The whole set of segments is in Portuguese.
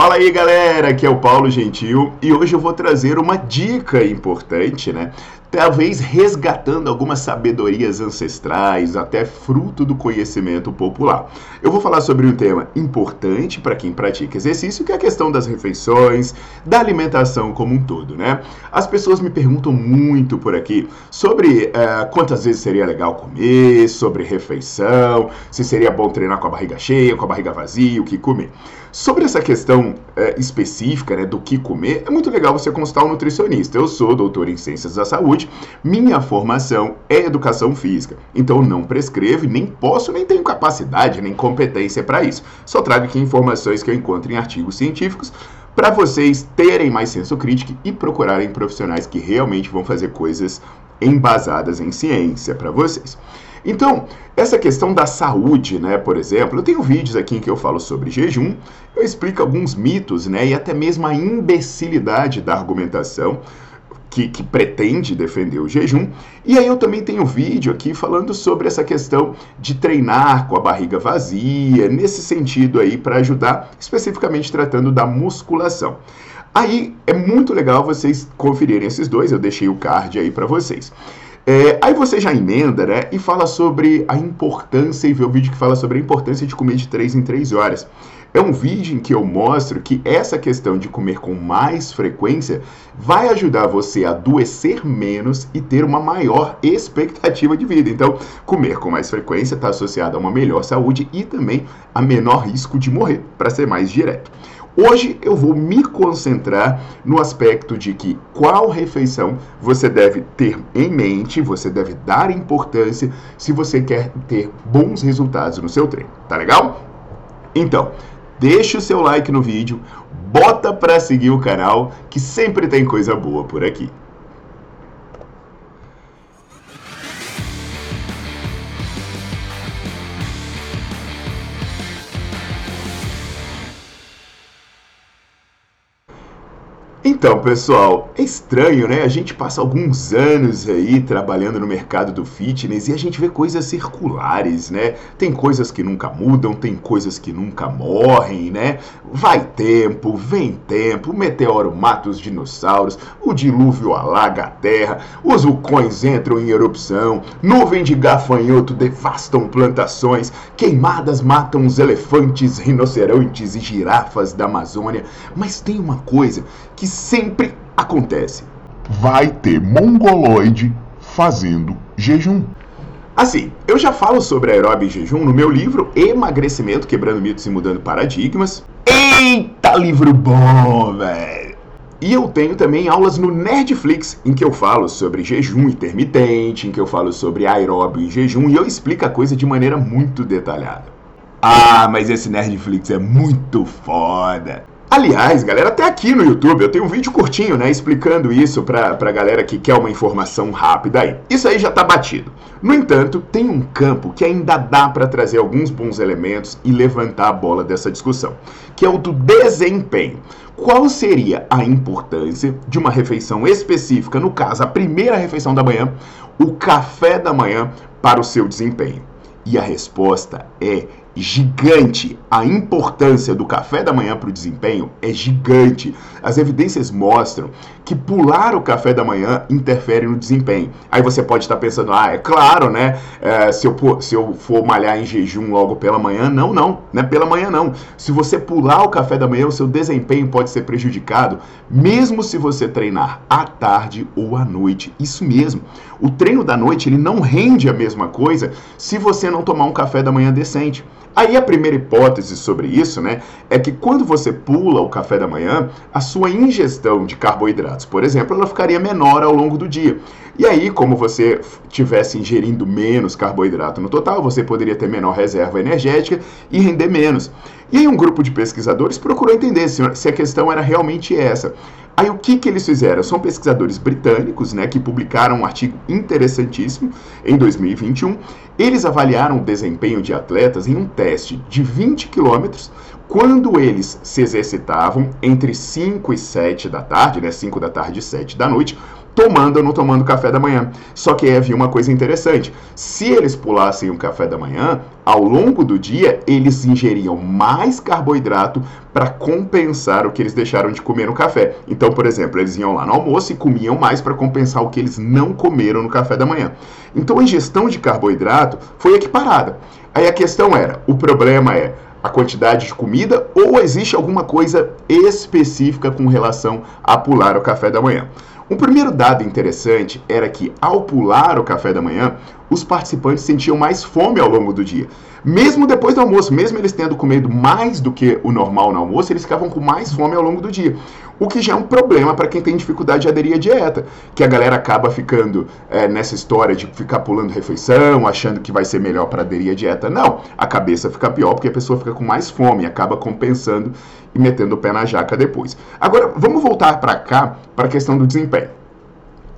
Fala aí galera, aqui é o Paulo Gentil e hoje eu vou trazer uma dica importante, né? Talvez resgatando algumas sabedorias ancestrais, até fruto do conhecimento popular. Eu vou falar sobre um tema importante para quem pratica exercício, que é a questão das refeições, da alimentação como um todo, né? As pessoas me perguntam muito por aqui sobre uh, quantas vezes seria legal comer, sobre refeição, se seria bom treinar com a barriga cheia, com a barriga vazia, o que comer. Sobre essa questão uh, específica né, do que comer, é muito legal você consultar um nutricionista. Eu sou doutor em ciências da saúde minha formação é educação física. Então não prescrevo, nem posso, nem tenho capacidade, nem competência para isso. Só trago aqui informações que eu encontro em artigos científicos para vocês terem mais senso crítico e procurarem profissionais que realmente vão fazer coisas embasadas em ciência para vocês. Então, essa questão da saúde, né, por exemplo, eu tenho vídeos aqui em que eu falo sobre jejum, eu explico alguns mitos, né, e até mesmo a imbecilidade da argumentação que, que, pretende defender o jejum. E aí eu também tenho vídeo aqui falando sobre essa questão de treinar com a barriga vazia, nesse sentido aí, para ajudar, especificamente tratando da musculação. Aí é muito legal vocês conferirem esses dois, eu deixei o card aí para vocês. É, aí você já emenda, né, e fala sobre a importância, e vê o vídeo que fala sobre a importância de comer de 3 em 3 horas. É um vídeo em que eu mostro que essa questão de comer com mais frequência vai ajudar você a adoecer menos e ter uma maior expectativa de vida. Então, comer com mais frequência está associado a uma melhor saúde e também a menor risco de morrer, para ser mais direto. Hoje eu vou me concentrar no aspecto de que qual refeição você deve ter em mente, você deve dar importância se você quer ter bons resultados no seu treino. Tá legal? Então, deixa o seu like no vídeo, bota para seguir o canal, que sempre tem coisa boa por aqui. Então, pessoal, é estranho, né? A gente passa alguns anos aí trabalhando no mercado do fitness e a gente vê coisas circulares, né? Tem coisas que nunca mudam, tem coisas que nunca morrem, né? Vai tempo, vem tempo, o meteoro mata os dinossauros, o dilúvio alaga a terra, os vulcões entram em erupção, nuvem de gafanhoto devastam plantações, queimadas matam os elefantes, rinocerontes e girafas da Amazônia. Mas tem uma coisa que sempre acontece. Vai ter mongoloide fazendo jejum. Assim, eu já falo sobre aeróbio e jejum no meu livro Emagrecimento, Quebrando Mitos e Mudando Paradigmas. Eita, livro bom, velho! E eu tenho também aulas no Nerdflix, em que eu falo sobre jejum intermitente, em que eu falo sobre aeróbio e jejum, e eu explico a coisa de maneira muito detalhada. Ah, mas esse Nerdflix é muito foda! Aliás, galera, até aqui no YouTube eu tenho um vídeo curtinho, né, explicando isso pra, pra galera que quer uma informação rápida aí. Isso aí já tá batido. No entanto, tem um campo que ainda dá para trazer alguns bons elementos e levantar a bola dessa discussão, que é o do desempenho. Qual seria a importância de uma refeição específica, no caso, a primeira refeição da manhã, o café da manhã, para o seu desempenho? E a resposta é gigante. A importância do café da manhã para o desempenho é gigante. As evidências mostram que pular o café da manhã interfere no desempenho. Aí você pode estar pensando, ah, é claro, né? É, se, eu, se eu for malhar em jejum logo pela manhã, não, não, não é pela manhã não. Se você pular o café da manhã, o seu desempenho pode ser prejudicado, mesmo se você treinar à tarde ou à noite. Isso mesmo. O treino da noite ele não rende a mesma coisa se você não tomar um café da manhã decente. Aí a primeira hipótese sobre isso, né, é que quando você pula o café da manhã, a sua ingestão de carboidratos, por exemplo, ela ficaria menor ao longo do dia. E aí, como você tivesse ingerindo menos carboidrato no total, você poderia ter menor reserva energética e render menos. E aí um grupo de pesquisadores procurou entender se a questão era realmente essa. Aí o que, que eles fizeram? São pesquisadores britânicos, né, que publicaram um artigo interessantíssimo em 2021. Eles avaliaram o desempenho de atletas em um teste de 20 quilômetros quando eles se exercitavam entre 5 e 7 da tarde, né, 5 da tarde e 7 da noite, tomando ou não tomando café da manhã. Só que aí havia uma coisa interessante. Se eles pulassem o café da manhã, ao longo do dia eles ingeriam mais carboidrato para compensar o que eles deixaram de comer no café. Então, por exemplo, eles iam lá no almoço e comiam mais para compensar o que eles não comeram no café da manhã. Então, a ingestão de carboidrato foi equiparada. Aí a questão era: o problema é a quantidade de comida ou existe alguma coisa específica com relação a pular o café da manhã? Um primeiro dado interessante era que, ao pular o café da manhã, os participantes sentiam mais fome ao longo do dia. Mesmo depois do almoço, mesmo eles tendo comido mais do que o normal no almoço, eles ficavam com mais fome ao longo do dia. O que já é um problema para quem tem dificuldade de aderir à dieta, que a galera acaba ficando é, nessa história de ficar pulando refeição, achando que vai ser melhor para aderir à dieta. Não, a cabeça fica pior porque a pessoa fica com mais fome, acaba compensando e metendo o pé na jaca depois. Agora, vamos voltar para cá, para a questão do desempenho.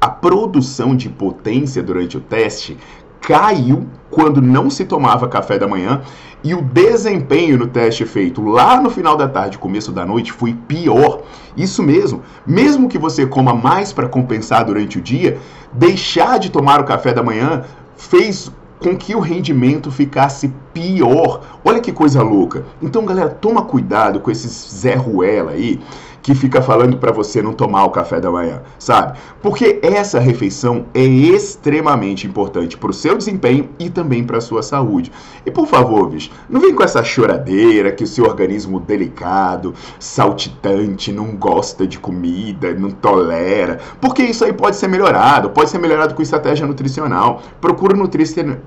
A produção de potência durante o teste caiu quando não se tomava café da manhã e o desempenho no teste feito lá no final da tarde, começo da noite, foi pior. Isso mesmo, mesmo que você coma mais para compensar durante o dia, deixar de tomar o café da manhã fez com que o rendimento ficasse pior. Olha que coisa louca. Então, galera, toma cuidado com esses Zé Ruela aí que fica falando para você não tomar o café da manhã, sabe? Porque essa refeição é extremamente importante para o seu desempenho e também para a sua saúde. E por favor, bicho, não vem com essa choradeira que o seu organismo delicado, saltitante, não gosta de comida, não tolera, porque isso aí pode ser melhorado, pode ser melhorado com estratégia nutricional. Procura um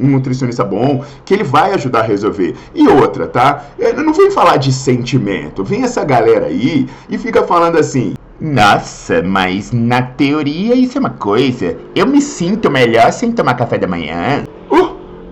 nutricionista bom que ele vai ajudar a resolver. E outra, tá? Não vem falar de sentimento, vem essa galera aí e fica falando assim: Nossa, mas na teoria isso é uma coisa. Eu me sinto melhor sem tomar café da manhã. Oh,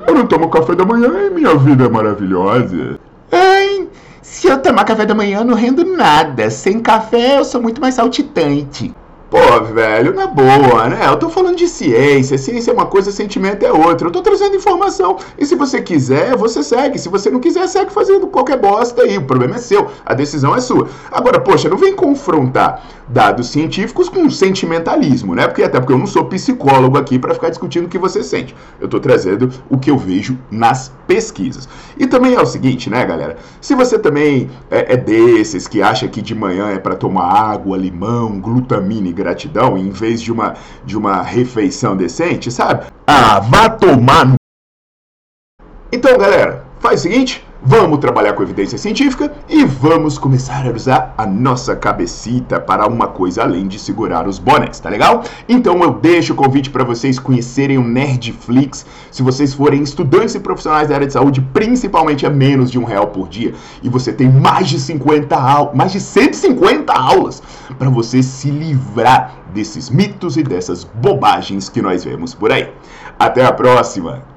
eu não tomo café da manhã e minha vida é maravilhosa. Ai, se eu tomar café da manhã eu não rendo nada. Sem café eu sou muito mais saltitante. Pô, velho, na boa, né? Eu tô falando de ciência. Ciência é uma coisa, sentimento é outra. Eu tô trazendo informação. E se você quiser, você segue. Se você não quiser, segue fazendo qualquer bosta aí. O problema é seu. A decisão é sua. Agora, poxa, não vem confrontar dados científicos com sentimentalismo, né? Porque até porque eu não sou psicólogo aqui para ficar discutindo o que você sente. Eu tô trazendo o que eu vejo nas pesquisas. E também é o seguinte, né, galera? Se você também é, é desses que acha que de manhã é para tomar água, limão, glutamina e gratidão em vez de uma de uma refeição decente, sabe? Ah, vá tomar no... Então, galera, faz o seguinte, Vamos trabalhar com evidência científica e vamos começar a usar a nossa cabecita para uma coisa além de segurar os bonés, tá legal? Então eu deixo o convite para vocês conhecerem o Nerdflix. Se vocês forem estudantes e profissionais da área de saúde, principalmente a menos de um real por dia, e você tem mais de 50 aulas, mais de 150 aulas para você se livrar desses mitos e dessas bobagens que nós vemos por aí. Até a próxima!